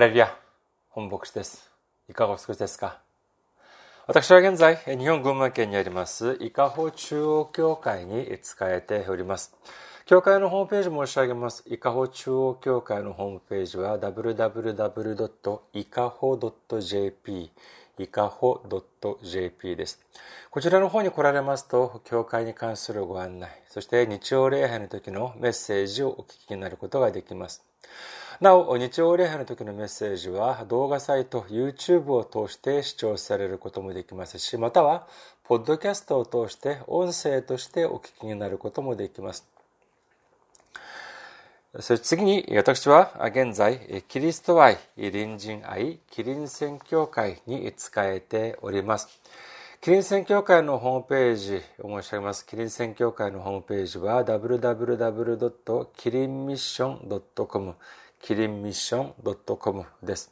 ハレルヤ、本牧師です。いかがお過ごしですか？私は現在、日本群馬県にあります、伊香保中央教会に仕えております。教会のホームページ申し上げます。伊香保中央教会のホームページは www.ikaho.jp いかほ .jp です。こちらの方に来られますと、教会に関するご案内、そして日曜礼拝の時のメッセージをお聞きになることができます。なお、日曜礼拝の時のメッセージは動画サイト、YouTube を通して視聴されることもできますし、または、ポッドキャストを通して音声としてお聞きになることもできます。そして次に私は現在、キリスト愛、隣人愛、キリン宣教会に仕えております。キリン宣教会のホームページを申し上げます。キリン宣教会のホームページは www.kirinmission.com キリンミッション .com です。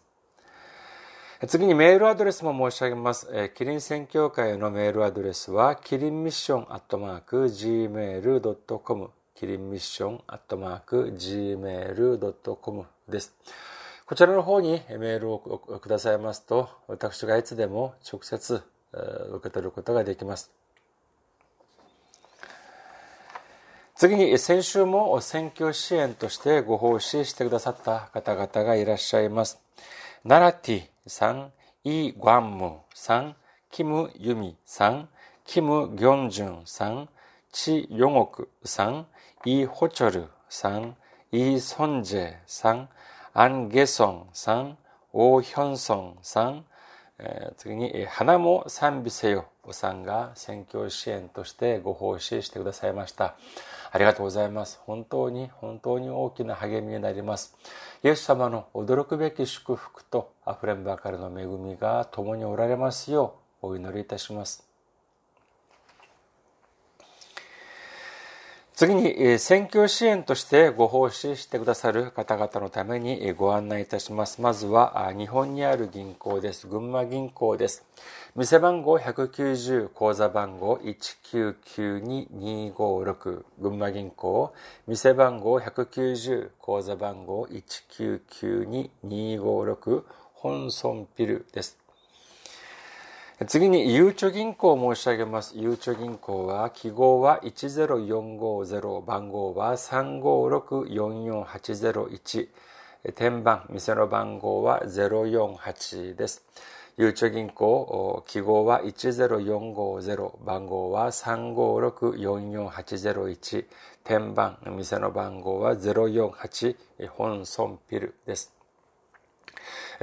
次にメールアドレスも申し上げます。キリン宣教会のメールアドレスは、キリンミッションアットマーク gmail.com キリンミッションアットマーク gmail.com です。こちらの方にメールをくださいますと、私がいつでも直接受け取ることができます。次に先週も選挙支援としてご奉仕してくださった方々がいらっしゃいます。ナラティさん、イ・グァンムさん、キム・ユミさん、キム・ギョンジュンさん、チ・ヨゴクさん、イ・ホチョルさん、イ・ソンジェさん、アン・ゲソンさん、オ・ヒョンソンさん、次に、花も賛美せよさんが選挙支援としてご奉仕してくださいました。ありがとうございます。本当に本当に大きな励みになります。イエス様の驚くべき祝福と溢れんばかりの恵みが共におられますようお祈りいたします。次に、選挙支援としてご奉仕してくださる方々のためにご案内いたします。まずは、日本にある銀行です。群馬銀行です。店番号190、口座番号1992256、群馬銀行。店番号190、口座番号1992256、本村ピルです。次に、ゆうちょ銀行を申し上げます。ゆうちょ銀行は、記号は10450、番号は356-44801、天番、店の番号は048です。ゆうちょ銀行、記号は10450、番号は356-44801、天番、店の番号は048、本村ピルです。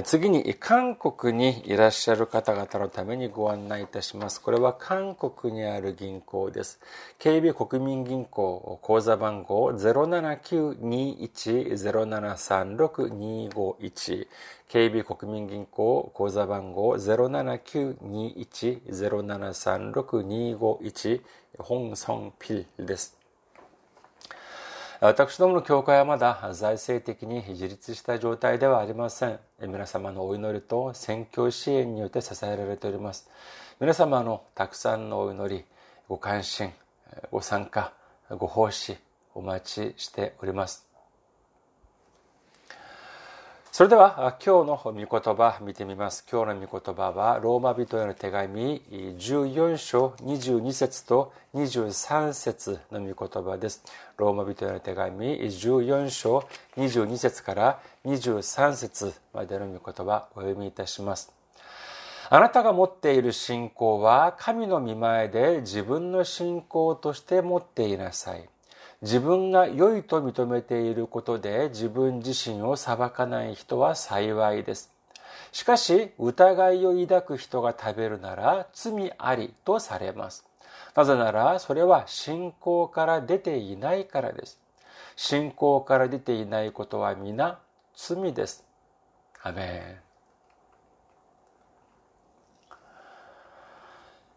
次に韓国にいらっしゃる方々のためにご案内いたします。これは韓国にある銀行です。警備国民銀行口座番号07921-0736-251警備国民銀行口座番号07921-0736-251本村ピルです。私どもの教会はまだ財政的に自立した状態ではありません。皆様のお祈りと宣教支援によって支えられております。皆様のたくさんのお祈り、ご関心、ご参加、ご奉仕、お待ちしております。それでは今日の御言葉見てみます。今日の御言葉はローマ人への手紙14章22節と23節の御言葉です。ローマ人への手紙14章22節から23節までの御言葉お読みいたします。あなたが持っている信仰は神の見前で自分の信仰として持っていなさい。自分が良いと認めていることで自分自身を裁かない人は幸いです。しかし、疑いを抱く人が食べるなら罪ありとされます。なぜなら、それは信仰から出ていないからです。信仰から出ていないことは皆罪です。アメン。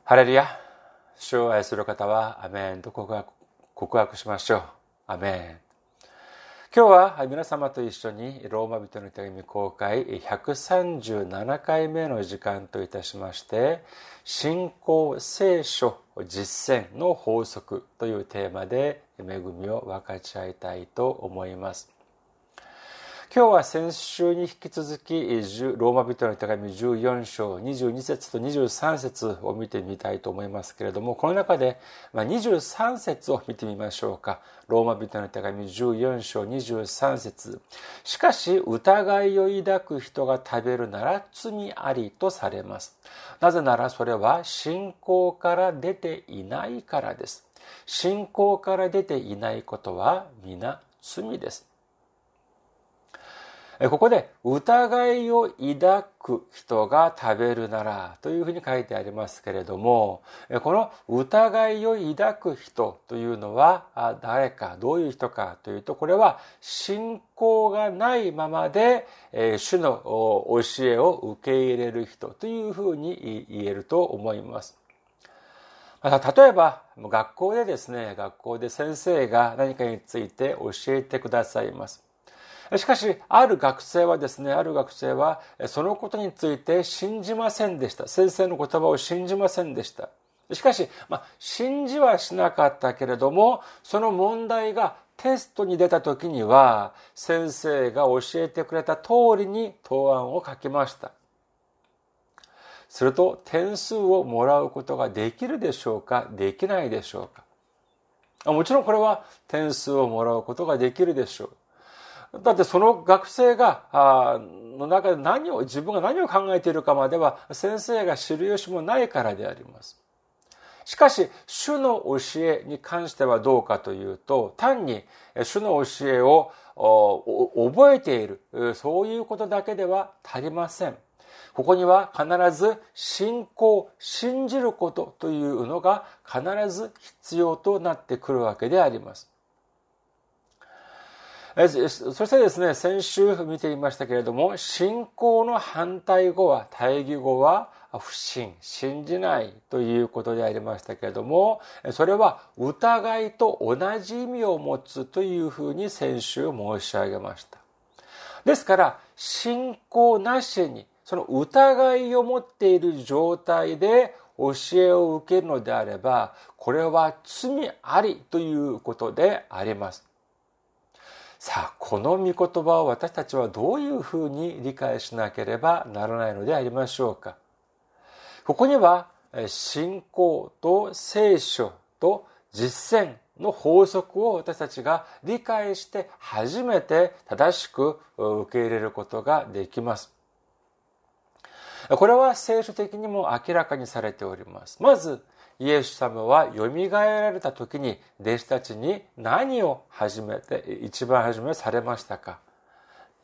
ハレルヤ。主を愛する方は、アメンと告白告白しましょう。アメン。今日は皆様と一緒にローマ人の手紙公開137回目の時間といたしまして信仰聖書実践の法則というテーマで恵みを分かち合いたいと思います。今日は先週に引き続き、ローマ人の手紙14章22節と23節を見てみたいと思いますけれども、この中で23節を見てみましょうか。ローマ人の手紙14章23節しかし、疑いを抱く人が食べるなら罪ありとされます。なぜならそれは信仰から出ていないからです。信仰から出ていないことは皆罪です。ここで疑いを抱く人が食べるならというふうに書いてありますけれども、この疑いを抱く人というのは誰か、どういう人かというと、これは信仰がないままで主の教えを受け入れる人というふうに言えると思います。例えば、学校でですね、学校で先生が何かについて教えてくださいます。しかし、ある学生はですね、ある学生は、そのことについて信じませんでした。先生の言葉を信じませんでした。しかし、まあ、信じはしなかったけれども、その問題がテストに出た時には、先生が教えてくれた通りに答案を書きました。すると、点数をもらうことができるでしょうか？できないでしょうか？もちろんこれは点数をもらうことができるでしょう。だってその学生が、あの中で何を、自分が何を考えているかまでは先生が知る由もないからであります。しかし、主の教えに関してはどうかというと、単に主の教えを覚えている、そういうことだけでは足りません。ここには必ず信仰、信じることというのが必ず必要となってくるわけであります。そしてですね、先週見ていましたけれども、信仰の反対語は、対義語は、不信、信じないということでありましたけれども、それは疑いと同じ意味を持つというふうに先週申し上げました。ですから、信仰なしに、その疑いを持っている状態で教えを受けるのであれば、これは罪ありということであります。さあ、この御言葉を私たちはどういうふうに理解しなければならないのでありましょうか。ここには、信仰と聖書と実践の法則を私たちが理解して初めて正しく受け入れることができます。これは聖書的にも明らかにされております。まず、イエス様は蘇られた時に弟子たちに何を始めて、一番初めされましたか？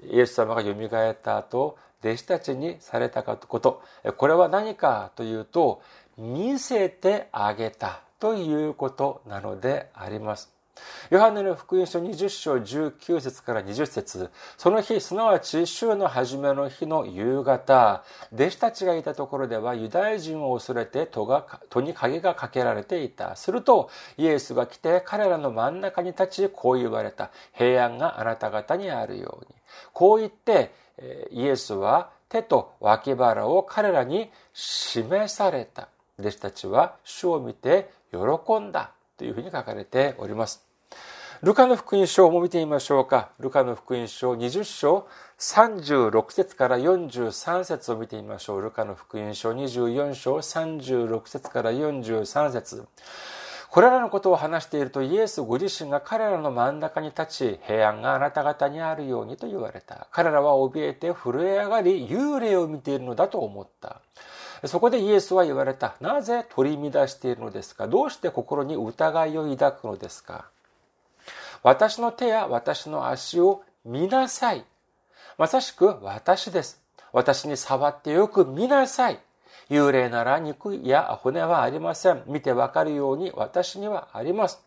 イエス様が蘇った後、弟子たちにされたこと。これは何かというと、見せてあげたということなのであります。ヨハネの福音書20章19節から20節その日、すなわち週の初めの日の夕方、弟子たちがいたところではユダヤ人を恐れて戸が戸に鍵がかけられていた。すると、イエスが来て彼らの真ん中に立ち、こう言われた。平安があなた方にあるように。こう言って、イエスは手と脇腹を彼らに示された。弟子たちは主を見て喜んだ。というふうに書かれております。ルカの福音書も見てみましょうか。ルカの福音書20章36節から43節を見てみましょう。ルカの福音書24章36節から43節これらのことを話しているとイエスご自身が彼らの真ん中に立ち平安があなた方にあるようにと言われた。彼らは怯えて震え上がり幽霊を見ているのだと思った。そこでイエスは言われた。なぜ取り乱しているのですか？どうして心に疑いを抱くのですか？私の手や私の足を見なさい。まさしく私です。私に触ってよく見なさい。幽霊なら肉や骨はありません。見てわかるように私にはあります。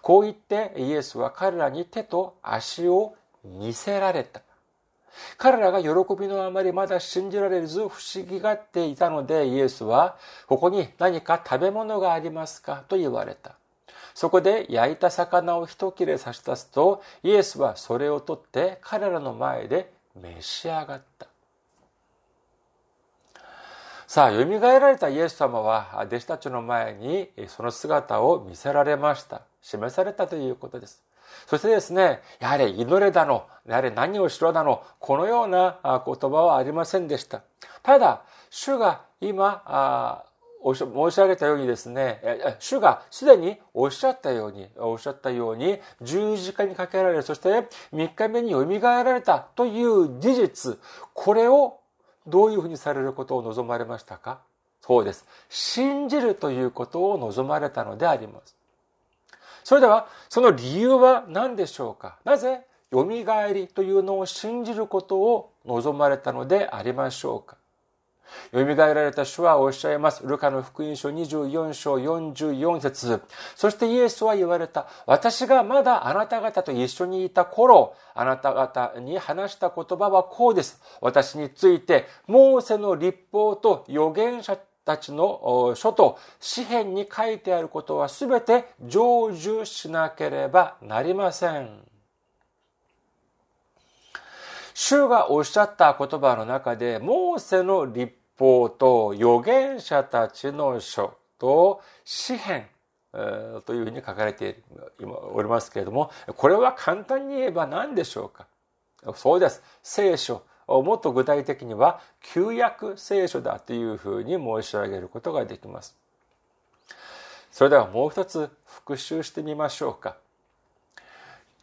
こう言ってイエスは彼らに手と足を見せられた。彼らが喜びのあまりまだ信じられず不思議がっていたのでイエスは、ここに何か食べ物がありますかと言われた。そこで焼いた魚を一切れ差し出すと、イエスはそれを取って彼らの前で召し上がった。さあ、蘇られたイエス様は弟子たちの前にその姿を見せられました。示されたということです。そしてですね、やはり祈れだの、やはり何をしろだの、このような言葉はありませんでした。ただ、主が今、申し上げたようにですね、主がすでにおっしゃったように、おっしゃったように、十字架にかけられ、そして3日目に蘇られたという事実、これをどういうふうにされることを望まれましたか？そうです。信じるということを望まれたのであります。それでは、その理由は何でしょうか？なぜ、蘇りというのを信じることを望まれたのでありましょうか？蘇られた主はおっしゃいます。ルカの福音書24章44節そしてイエスは言われた。私がまだあなた方と一緒にいた頃、あなた方に話した言葉はこうです。私について、モーセの立法と預言者たちの書と詩篇に書いてあることはすべて成就しなければなりません。主がおっしゃった言葉の中で、モーセの立法と預言者たちの書と詩篇というふうに書かれておりますけれども、これは簡単に言えば何でしょうか？そうです。聖書。もっと具体的には旧約聖書だというふうに申し上げることができます。それではもう一つ復習してみましょうか。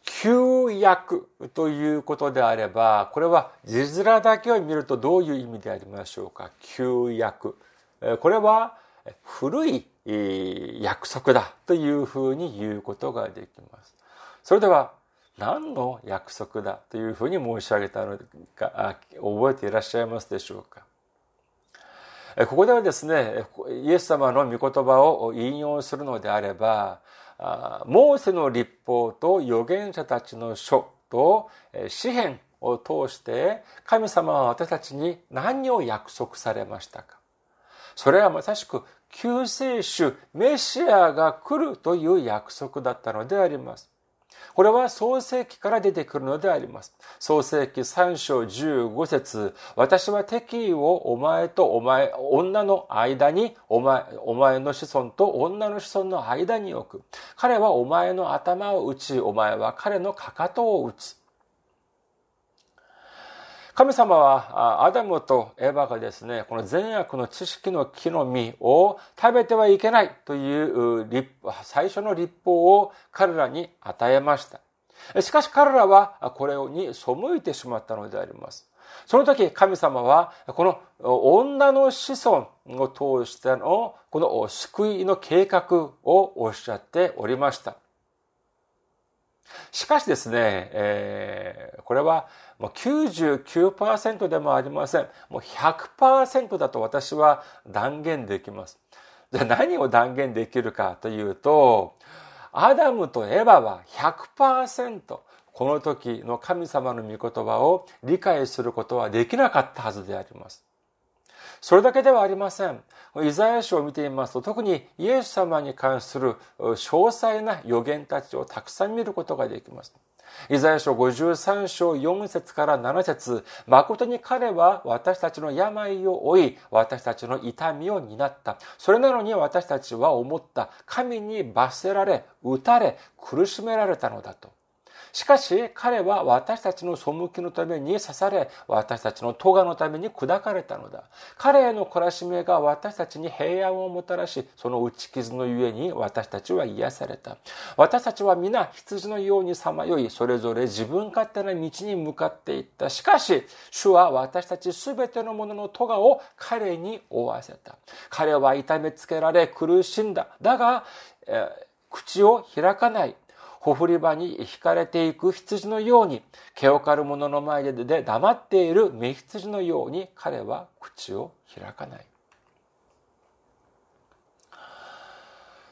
旧約ということであれば、これは字面だけを見るとどういう意味でありましょうか？旧約。これは古い約束だというふうに言うことができます。それでは何の約束だというふうに申し上げたのか覚えていらっしゃいますでしょうか？ここではですね、イエス様の御言葉を引用するのであれば、モーセの立法と預言者たちの書と詩篇を通して神様は私たちに何を約束されましたかそれはまさしく救世主メシアが来るという約束だったのであります。これは創世記から出てくるのであります。創世記3章15節私は敵意をお前とお前、女の間に、お前、お前の子孫と女の子孫の間に置く。彼はお前の頭を打ち、お前は彼のかかとを打つ。神様はアダムとエヴァがですね、この善悪の知識の木の実を食べてはいけないという最初の立法を彼らに与えました。しかし彼らはこれに背いてしまったのであります。その時神様はこの女の子孫を通してのこの救いの計画をおっしゃっておりました。しかしですね、えー、これはもう99%でもありません。もう100%だと私は断言できます。じゃあ何を断言できるかというと、アダムとエヴァは100%この時の神様の御言葉を理解することはできなかったはずであります。それだけではありません。イザヤ書を見てみますと、特にイエス様に関する詳細な予言たちをたくさん見ることができます。イザヤ書53章4節から7節誠に彼は私たちの病を負い、私たちの痛みを担った。それなのに私たちは思った。神に罰せられ、打たれ、苦しめられたのだと。しかし彼は私たちの背きのために刺され、私たちの咎のために砕かれたのだ。彼への懲らしめが私たちに平安をもたらし、その打ち傷のゆえに私たちは癒された。私たちは皆羊のようにさまよい、それぞれ自分勝手な道に向かっていった。しかし、主は私たちすべてのものの咎を彼に負わせた。彼は痛めつけられ苦しんだ。だが、えー、口を開かない。ほふり場に引かれていく羊のように、毛を刈る者の前で黙っている目羊のように彼は口を開かない。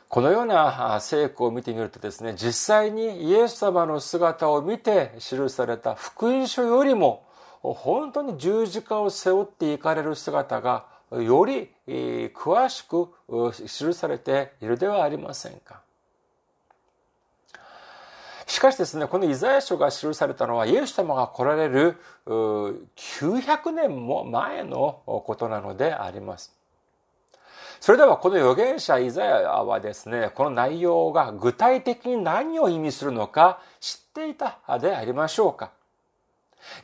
このような聖句を見てみるとですね、実際にイエス様の姿を見て記された福音書よりも、本当に十字架を背負っていかれる姿がより詳しく記されているではありませんか。しかしですね、このイザヤ書が記されたのはイエス様が来られる900年も前のことなのであります。それではこの預言者イザヤはですね、この内容が具体的に何を意味するのか知っていたでありましょうか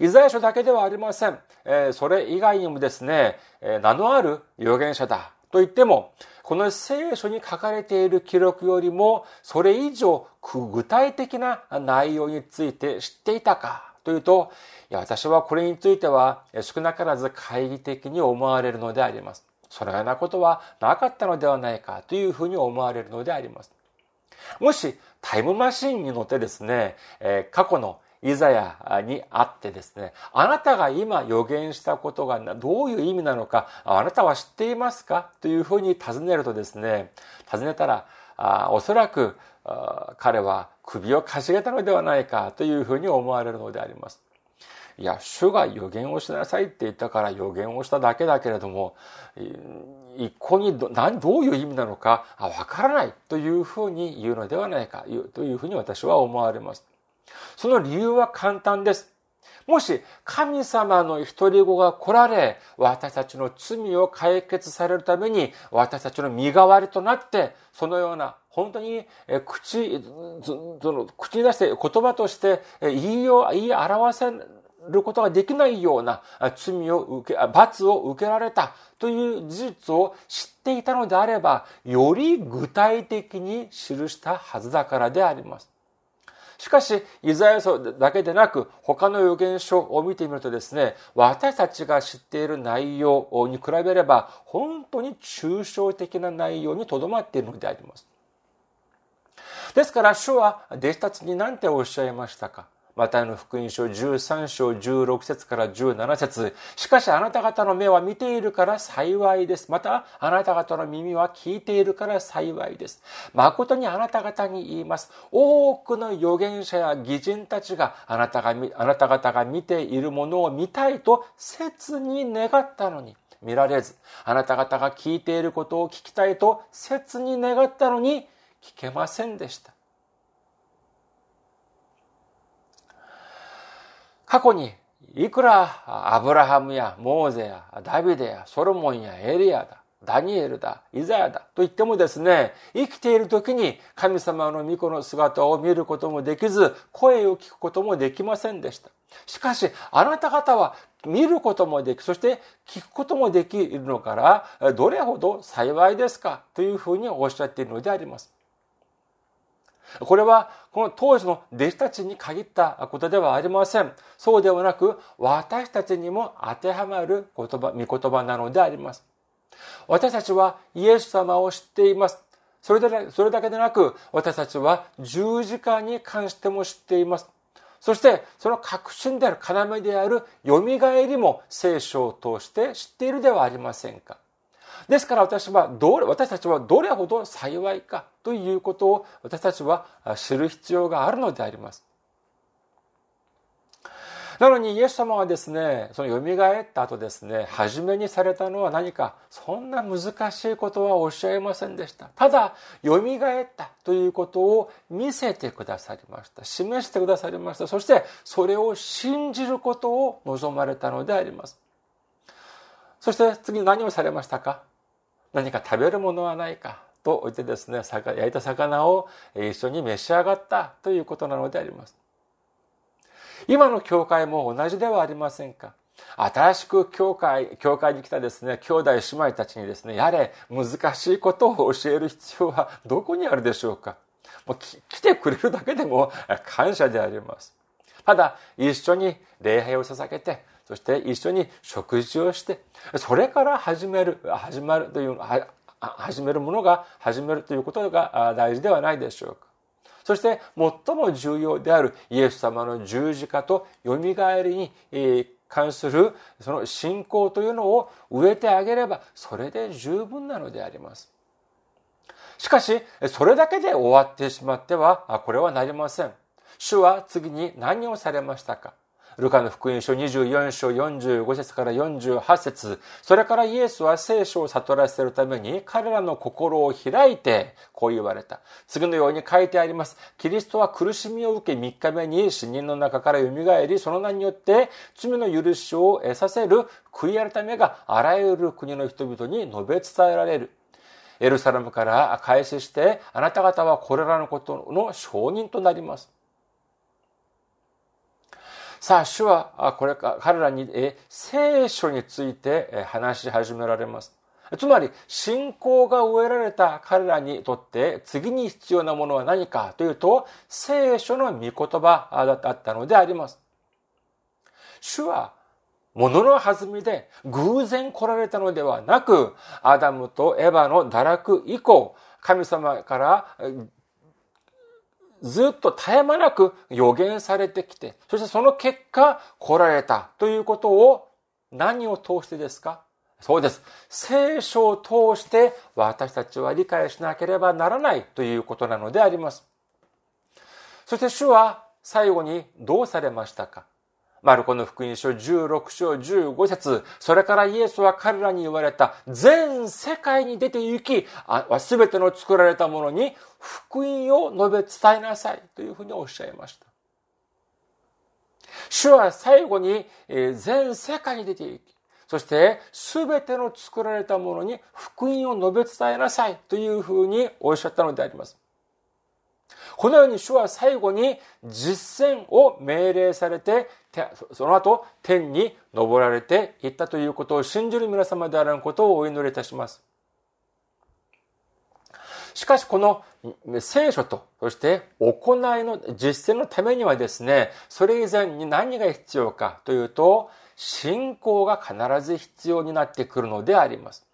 イザヤ書だけではありません。それ以外にもですね、名のある預言者だと言っても、この聖書に書かれている記録よりも、それ以上具体的な内容について知っていたかというと、いや、私はこれについては少なからず懐疑的に思われるのであります。そのようなことはなかったのではないかというふうに思われるのであります。もしタイムマシンに乗ってですね、過去のイザヤにあってですね、あなたが今予言したことがどういう意味なのか、あなたは知っていますか？というふうに尋ねるとですね、尋ねたら、おそらく彼は首をかしげたのではないかというふうに思われるのであります。いや、主が予言をしなさいって言ったから予言をしただけだけれども、一向にどどういう意味なのかわからないというふうに言うのではないかというふうに私は思われます。その理由は簡単です。もし神様の一人子が来られ、私たちの罪を解決されるために、私たちの身代わりとなって、そのような、本当に口、その口に出して言葉として言いよう、言い表せることができないような罪を受け、罰を受けられたという事実を知っていたのであれば、より具体的に記したはずだからであります。しかし、イザヤ書だけでなく、他の預言書を見てみるとですね、私たちが知っている内容に比べれば、本当に抽象的な内容にとどまっているのであります。ですから、主は弟子たちに何ておっしゃいましたか？マタイの福音書13章16節から17節しかしあなた方の目は見ているから幸いです。またあなた方の耳は聞いているから幸いです。誠にあなた方に言います。多くの預言者や義人たちがあなたがあなた方が見ているものを見たいと切に願ったのに。見られず、あなた方が聞いていることを聞きたいと切に願ったのに聞けませんでした。過去にいくらアブラハムやモーゼやダビデやソロモンやエリアだ、ダニエルだ、イザヤだと言ってもですね、生きている時に神様の御子の姿を見ることもできず、声を聞くこともできませんでした。しかし、あなた方は見ることもでき、そして聞くこともできるのから、どれほど幸いですかというふうにおっしゃっているのであります。これはこの当時の弟子たちに限ったことではありません。そうではなく、私たちにも当てはまる言葉、御言葉なのであります。私たちはイエス様を知っています。それで、それだけでなく、私たちは十字架に関しても知っています。そして、その確信である要である蘇りも聖書を通して知っているではありませんか。ですから私はどれ、私たちはどれほど幸いかということを私たちは知る必要があるのであります。なのにイエス様はですね、その蘇った後ですね、初めにされたのは何か、そんな難しいことはおっしゃいませんでした。ただ、蘇ったということを見せてくださりました。示してくださりました。そして、それを信じることを望まれたのであります。そして次何をされましたか？何か食べるものはないか？と言ってですね、焼いた魚を一緒に召し上がったということなのであります。今の教会も同じではありませんか？新しく教会、教会に来たですね、兄弟姉妹たちにですね、やれ、難しいことを教える必要は どこにあるでしょうか？もう来てくれるだけでも 感謝であります。ただ、一緒に礼拝を捧げて、そして一緒に食事をして、それから始める、始まるという、始めるものが始めるということが大事ではないでしょうか。そして最も重要であるイエス様の十字架と蘇りに関するその信仰というのを植えてあげればそれで十分なのであります。しかし、それだけで終わってしまっては、これはなりません。主は次に何をされましたか？ルカの福音書24章45節から48節それからイエスは聖書を悟らせるために彼らの心を開いてこう言われた。次のように書いてあります。キリストは苦しみを受け3日目に死人の中から蘇り、その名によって罪の許しを得させる悔い改めがあらゆる国の人々に述べ伝えられる。エルサレムから開始して、あなた方はこれらのことの証人となります。さあ、主は、これか、彼らに、え、聖書について話し始められます。つまり、信仰が植えられた彼らにとって次に必要なものは何かというと、聖書の御言葉だったのであります。主は、物の弾みで偶然来られたのではなく、アダムとエヴァの堕落以降、神様からずっと絶え間なく予言されてきて、そしてその結果来られたということを何を通してですか？そうです。聖書を通して私たちは理解しなければならないということなのであります。そして主は最後にどうされましたか？マルコの福音書16章15節それからイエスは彼らに言われた全世界に出て行き、すべての作られたものに福音を述べ伝えなさいというふうにおっしゃいました。主は最後に全世界に出て行き、そして、すべての作られたものに福音を述べ伝えなさいというふうにおっしゃったのであります。このように主は最後に実践を命令されて、その後天に昇られていったということを信じる皆様であることをお祈りいたします。しかしこの聖書と、そして行いの実践のためにはですね、それ以前に何が必要かというと、信仰が必ず必要になってくるのであります。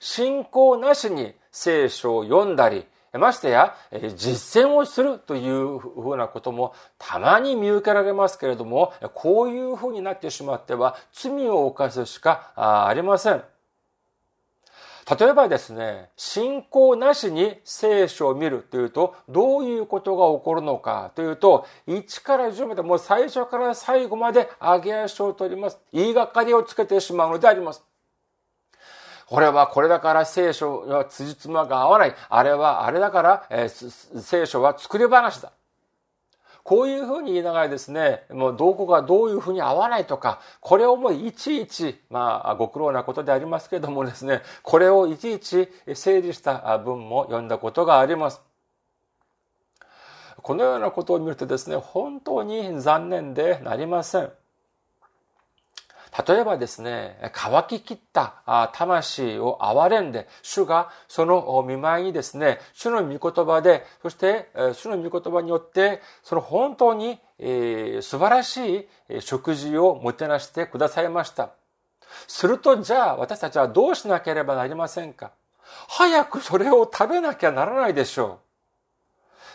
信仰なしに聖書を読んだり、ましてや、実践をするというふうなこともたまに見受けられますけれども、こういうふうになってしまっては罪を犯すしかありません。例えばですね、信仰なしに聖書を見るというと、どういうことが起こるのかというと、1から10までもう最初から最後まで上げ足を取ります。言いがかりをつけてしまうのであります。これはこれだから聖書は辻褄が合わない。あれはあれだから、えー、聖書は作り話だ。こういうふうに言いながらですね、もうどこがどういうふうに合わないとか、これをもういちいち、まあ、ご苦労なことでありますけれどもですね、これをいちいち整理した文も読んだことがあります。このようなことを見るとですね、本当に残念でなりません。例えばですね、乾ききった魂を憐れんで、主がその見舞いにですね、主の御言葉で、そして主の御言葉によって、その本当に素晴らしい食事をもてなしてくださいました。すると、じゃあ私たちはどうしなければなりませんか？早くそれを食べなきゃならないでしょ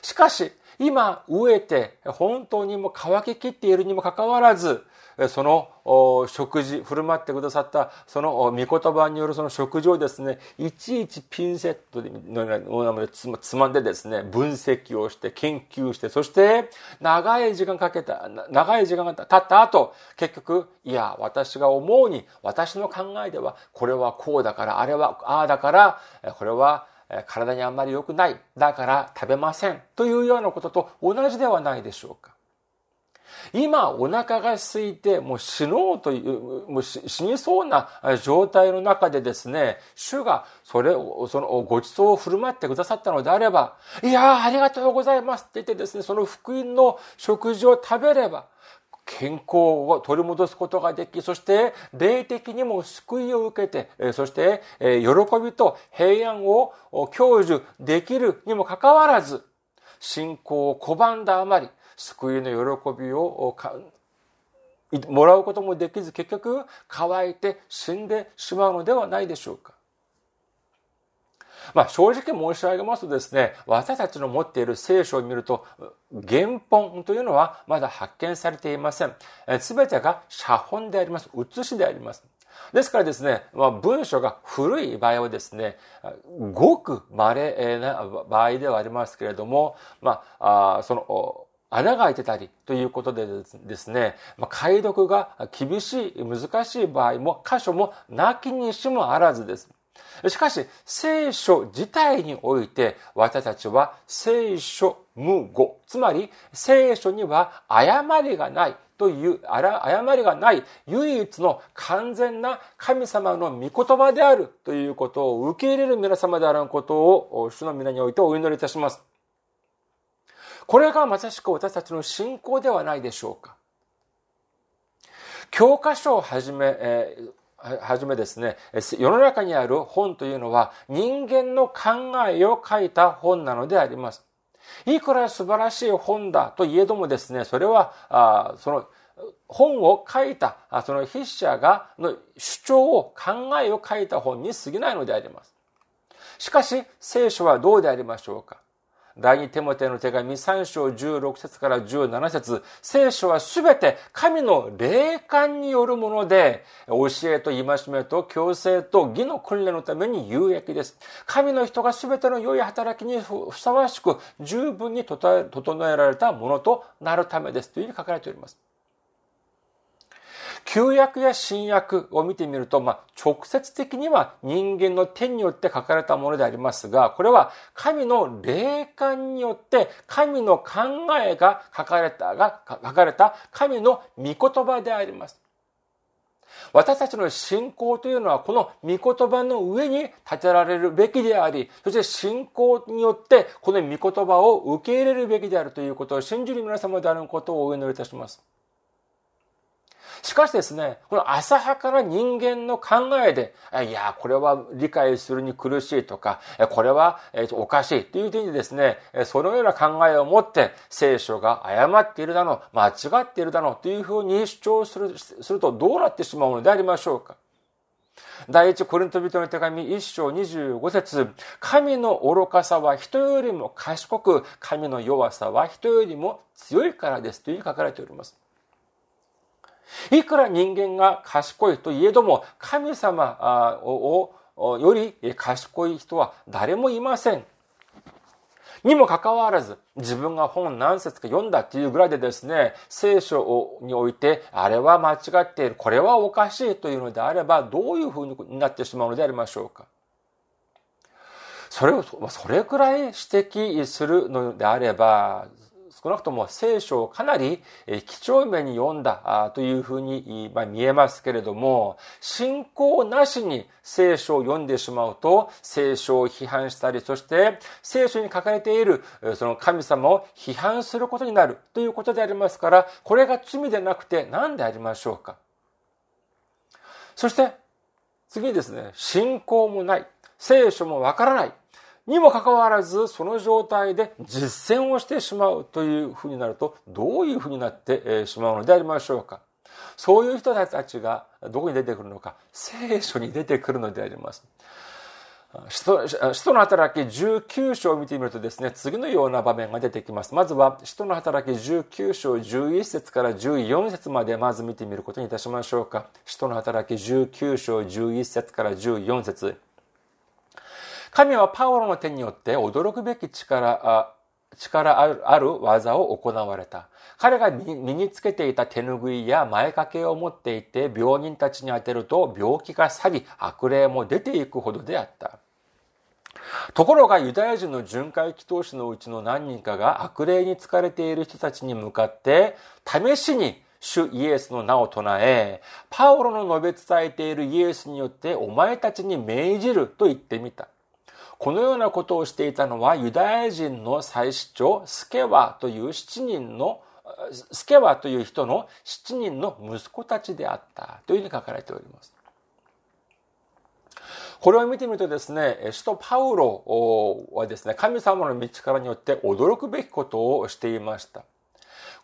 う。しかし、今飢えて本当にもう乾ききっているにもかかわらず、その食事、振る舞ってくださったその御言葉によるその食事をですね、いちいちピンセットのようなでつまんでですね、分析をして研究して、そして長い時間かけた、長い時間が経った後、結局、いや、私が思うに、私の考えでは、これはこうだから、あれはああだから、これは体にあんまり良くない。だから食べません。というようなことと同じではないでしょうか。今お腹が空いてもう死のうという、もう死にそうな状態の中でですね、主がそれを、そのご馳走を振る舞ってくださったのであれば、いやーありがとうございますって言ってですね、その福音の食事を食べれば、健康を取り戻すことができ、そして霊的にも救いを受けて、そして喜びと平安を享受できるにもかかわらず、信仰を拒んだあまり、救いの喜びをもらうこともできず結局乾いて死んでしまうのではないでしょうか。まあ正直申し上げますとですね、私たちの持っている聖書を見ると、原本というのはまだ発見されていません。すべてが写本であります。写しであります。ですからですね、まあ、文章が古い場合はですね、ごく稀な場合ではありますけれども、まあ、あその、穴が開いてたりということでですね、解読が厳しい、難しい場合も、箇所もなきにしもあらずです。しかし、聖書自体において、私たちは聖書、無語。つまり、聖書には誤りがない。という誤りがない唯一の完全な神様の御言葉であるということを受け入れる皆様であることを主の皆においてお祈りいたします。これがまさしく私たちの信仰ではないでしょうか。教科書をはじめ、えー、はじめですね、世の中にある本というのは人間の考えを書いた本なのであります。いくら素晴らしい本だといえどもですね、それは、その、本を書いた、その筆者が、の主張を、考えを書いた本に過ぎないのであります。しかし、聖書はどうでありましょうか第2テモテの手紙3章16節から17節聖書はすべて神の霊感によるもので、教えと戒めと強制と義の訓練のために有益です。神の人がすべての良い働きにふさわしく十分に整えられたものとなるためです。というふうに書かれております。旧約や新約を見てみると、まあ、直接的には人間の手によって書かれたものでありますが、これは神の霊感によって神の考えが書かれた、が書かれた神の御言葉であります。私たちの信仰というのはこの御言葉の上に立てられるべきであり、そして信仰によってこの御言葉を受け入れるべきであるということを信じる皆様であることをお祈りいたします。しかしですね、この浅はかな人間の考えで、いや、これは理解するに苦しいとか、これはおかしいという点でですね、そのような考えを持って聖書が誤っているだの、間違っているだのというふうに主張するするとどうなってしまうのでありましょうか。第一コリント人の手紙一章二十五節神の愚かさは人よりも賢く、神の弱さは人よりも強いからですというふうに書かれております。いくら人間が賢いといえども、神様をより賢い人は誰もいません。にもかかわらず、自分が本何節か読んだっていうぐらいでですね、聖書において、あれは間違っている、これはおかしいというのであれば、どういうふうになってしまうのでありましょうか。それを、それくらい指摘するのであれば、少なくとも聖書をかなり几帳面に読んだというふうに見えますけれども、信仰なしに聖書を読んでしまうと、聖書を批判したり、そして聖書に書かれているその神様を批判することになるということでありますから、これが罪でなくて何でありましょうか？そして、次にですね、信仰もない、聖書もわからない、にもかかわらず、その状態で実践をしてしまうというふうになると、どういうふうになってしまうのでありましょうか。そういう人たちがどこに出てくるのか、聖書に出てくるのであります。使徒の働き19章を見てみるとですね、次のような場面が出てきます。まずは、使徒の働き19章11節から14節までまず見てみることにいたしましょうか。使徒の働き19章11節から14節神はパウロの手によって驚くべき力、力ある技を行われた。彼が身につけていた手ぬぐいや前掛けを持っていて病人たちに当てると病気が去り悪霊も出ていくほどであった。ところがユダヤ人の巡回祈祷師のうちの何人かが悪霊に疲れている人たちに向かって試しに主イエスの名を唱え、パウロの述べ伝えているイエスによってお前たちに命じると言ってみた。このようなことをしていたのはユダヤ人の祭司長スケワという7人のスケワという人の7人の息子たちであったというふうに書かれております。これを見てみるとですね、首都パウロはですね、神様の道からによって驚くべきことをしていました。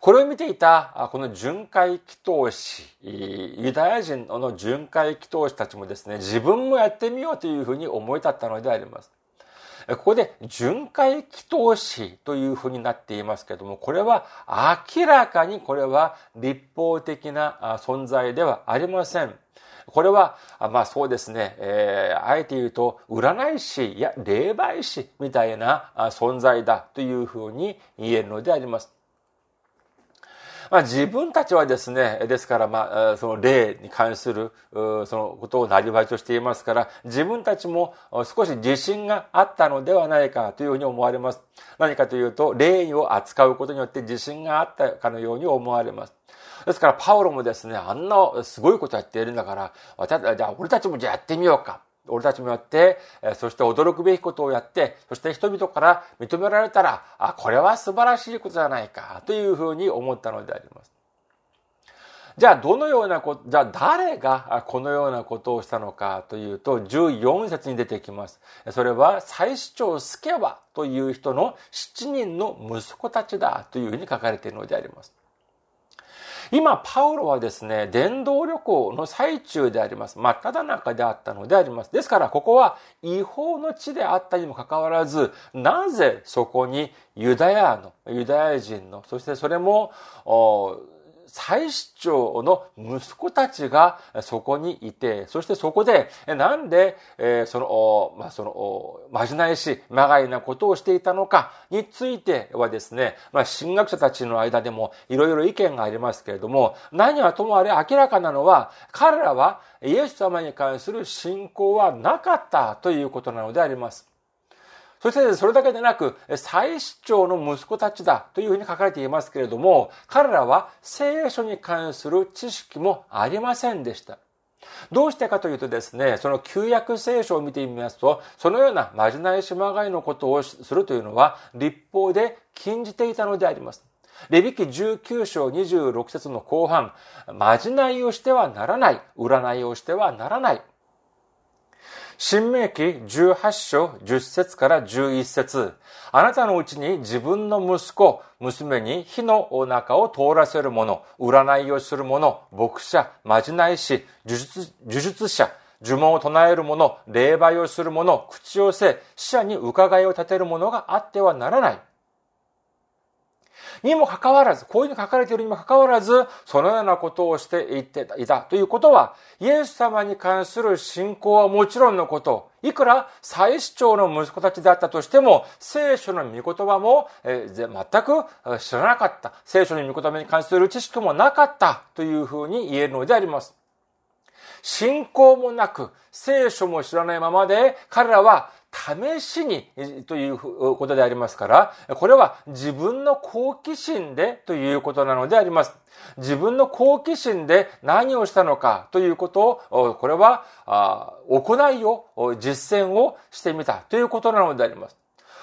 これを見ていた、この巡回祈祷師、ユダヤ人の巡回祈祷師たちもですね、自分もやってみようというふうに思い立ったのであります。ここで巡回祈祷師というふうになっていますけれども、これは明らかにこれは立法的な存在ではありません。これは、まあそうですね、えー、あえて言うと、占い師や霊媒師みたいな存在だというふうに言えるのであります。まあ、自分たちはですね、ですから、まあ、その霊に関する、そのことをなりわいとしていますから、自分たちも少し自信があったのではないかというふうに思われます。何かというと、霊を扱うことによって自信があったかのように思われます。ですから、パウロもですね、あんなすごいことやっているんだから、じゃあ、俺たちもじゃあやってみようか。俺たちもやって、そして驚くべきことをやって、そして人々から認められたら、あ、これは素晴らしいことじゃないか、というふうに思ったのであります。じゃあ、どのようなこと、じゃあ誰がこのようなことをしたのかというと、14節に出てきます。それは、最主張スケワという人の7人の息子たちだというふうに書かれているのであります。今、パウロはですね、伝道旅行の最中であります。真っ只中であったのであります。ですから、ここは違法の地であったにもかかわらず、なぜそこにユダヤの、ユダヤ人の、そしてそれも、最主張の息子たちがそこにいて、そしてそこで、なんで、えその、まあ、その、まじないし、まがいなことをしていたのかについてはですね、まあ、神学者たちの間でもいろいろ意見がありますけれども、何はともあれ明らかなのは、彼らはイエス様に関する信仰はなかったということなのであります。そしてそれだけでなく、最主張の息子たちだというふうに書かれていますけれども、彼らは聖書に関する知識もありませんでした。どうしてかというとですね、その旧約聖書を見てみますと、そのようなまじないしまがいのことをするというのは、立法で禁じていたのであります。レビキ19章26節の後半、まじないをしてはならない、占いをしてはならない、新明記18章10節から11節あなたのうちに自分の息子、娘に火のお腹を通らせる者、占いをする者、牧者、まじないし、呪術呪術者、呪文を唱える者、霊媒をする者、口をせ、死者に伺いを立てる者があってはならない。にもかかわらず、こういうふうに書かれているにもかかわらず、そのようなことをしていっていたということは、イエス様に関する信仰はもちろんのこと、いくら最主張の息子たちであったとしても、聖書の御言葉も、え、全く知らなかった。聖書の御言葉に関する知識もなかったというふうに言えるのであります。信仰もなく、聖書も知らないままで、彼らは試しにということでありますから、これは自分の好奇心でということなのであります。自分の好奇心で何をしたのかということを、これは行いを、実践をしてみたということなのであります。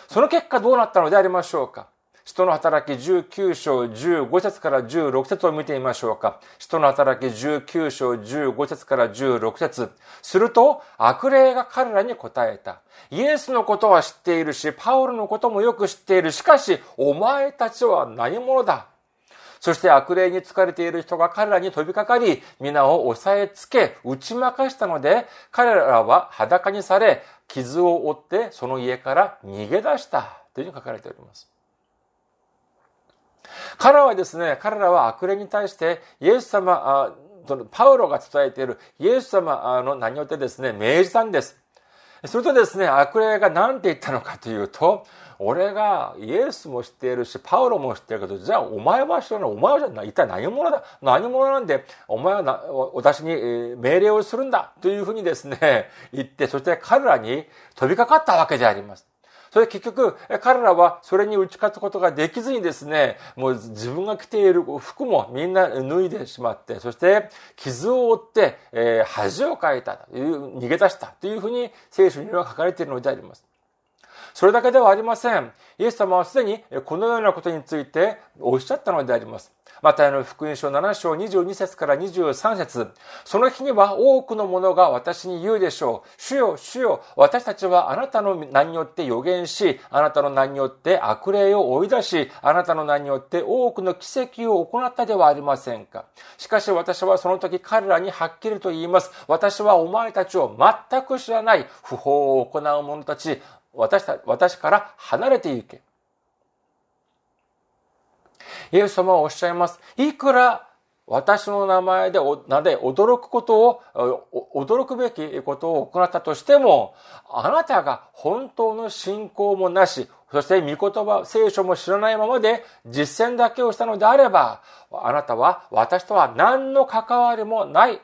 その結果どうなったのでありましょうか人の働き19章15節から16節を見てみましょうか。人の働き19章15節から16節すると、悪霊が彼らに答えた。イエスのことは知っているし、パウロのこともよく知っている。しかし、お前たちは何者だそして悪霊に疲れている人が彼らに飛びかかり、皆を押さえつけ、打ち負かしたので、彼らは裸にされ、傷を負ってその家から逃げ出した。というふうに書かれております。彼らはですね、彼らは悪霊に対してイエス様、パウロが伝えているイエス様の名によってですね、命じたんです。するとですね、悪霊が何て言ったのかというと、俺がイエスも知っているし、パウロも知ってるけど、じゃあお前は知らない。お前は一体何者だ何者なんで、お前は私に命令をするんだというふうにですね、言って、そして彼らに飛びかかったわけであります。それ結局、彼らはそれに打ち勝つことができずにですね、もう自分が着ている服もみんな脱いでしまって、そして傷を負って、えー、恥をかいたという、逃げ出したというふうに聖書には書かれているのであります。それだけではありません。イエス様はすでにこのようなことについておっしゃったのであります。またの福音書7章22節から23節その日には多くの者が私に言うでしょう。主よ、主よ、私たちはあなたの名によって予言し、あなたの名によって悪霊を追い出し、あなたの名によって多くの奇跡を行ったではありませんか。しかし私はその時彼らにはっきりと言います。私はお前たちを全く知らない不法を行う者たち、私た私から離れて行け。イエス様はおっしゃいます。いくら私の名前で、名で驚くことを、驚くべきことを行ったとしても、あなたが本当の信仰もなし、そして御言葉、聖書も知らないままで実践だけをしたのであれば、あなたは私とは何の関わりもない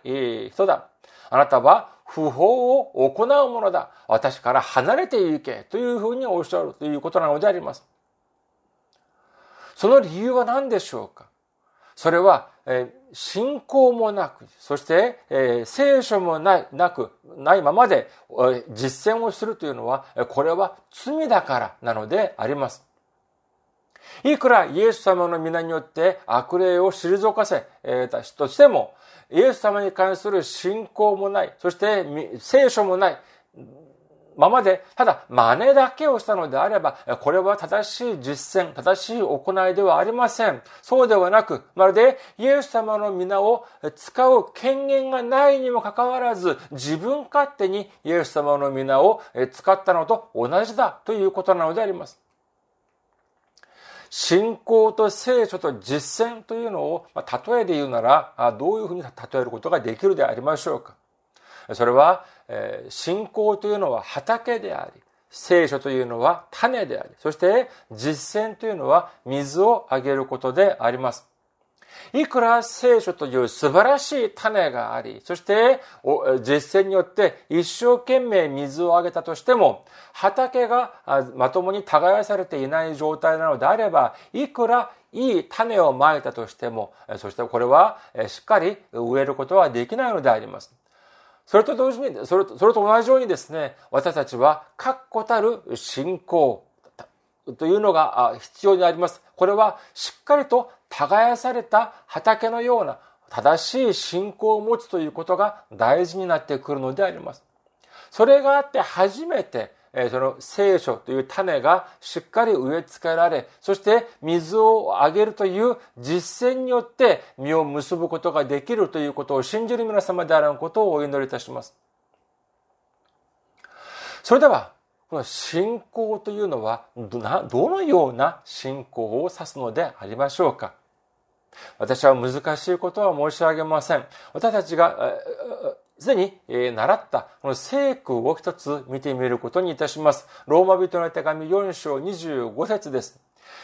人だ。あなたは不法を行うものだ。私から離れて行け。というふうにおっしゃるということなのであります。その理由は何でしょうか？それは、え信仰もなく、そして、え聖書もない、なく、ないままで、え実践をするというのは、これは罪だからなのであります。いくらイエス様の皆によって悪霊を退かせたしとしても、イエス様に関する信仰もない、そして聖書もない、ままで、ただ真似だけをしたのであれば、これは正しい実践、正しい行いではありません。そうではなく、まるでイエス様の皆を使う権限がないにもかかわらず、自分勝手にイエス様の皆を使ったのと同じだということなのであります。信仰と聖書と実践というのを、まあ例えで言うなら、どういうふうに例えることができるでありましょうか。それは、え信仰というのは畑であり、聖書というのは種であり、そして実践というのは水をあげることであります。いくら聖書という素晴らしい種があり、そして実践によって一生懸命水をあげたとしても、畑がまともに耕されていない状態なのであれば、いくらいい種をまいたとしても、そしてこれはしっかり植えることはできないのであります。それと同時に、それと、それと同じようにですね、私たちは確固たる信仰というのが必要になります。これはしっかりと耕された畑のような正しい信仰を持つということが大事になってくるのであります。それがあって初めてその聖書という種がしっかり植え付けられ、そして水をあげるという実践によって実を結ぶことができるということを信じる皆様であることをお祈りいたします。それでは、この信仰というのはどのような信仰を指すのでありましょうか？私は難しいことは申し上げません。私たちがすでに習ったこの聖句を一つ見てみることにいたします。ローマ人の手紙4章25節です。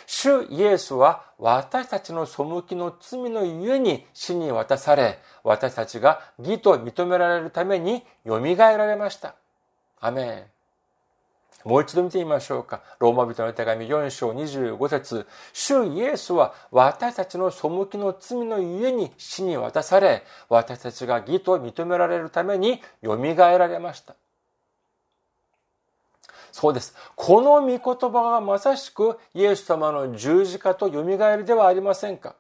主イエスは私たちの背きの罪のゆえに死に渡され、私たちが義と認められるために蘇られました。アメン。もう一度見てみましょうか。ローマ人の手紙4章25節主イエスは私たちの背きの罪のゆえに死に渡され、私たちが義と認められるために蘇られました。そうです。この御言葉がまさしくイエス様の十字架と蘇りではありませんか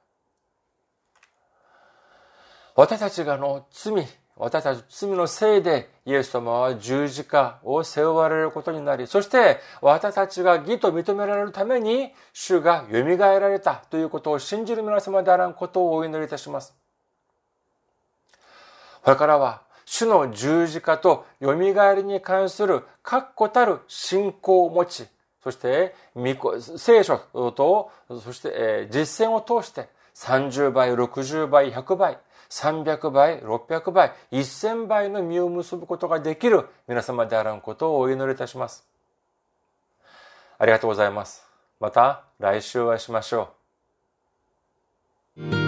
私たちがの罪、私たち罪のせいでイエス様は十字架を背負われることになり、そして私たちが義と認められるために主が蘇られたということを信じる皆様であらんことをお祈りいたします。これからは主の十字架と蘇りに関する確固たる信仰を持ち、そして聖書と、そして実践を通して30倍、60倍、100倍、300倍、600倍、1000倍の実を結ぶことができる皆様であらんことをお祈りいたします。ありがとうございます。また来週お会いしましょう。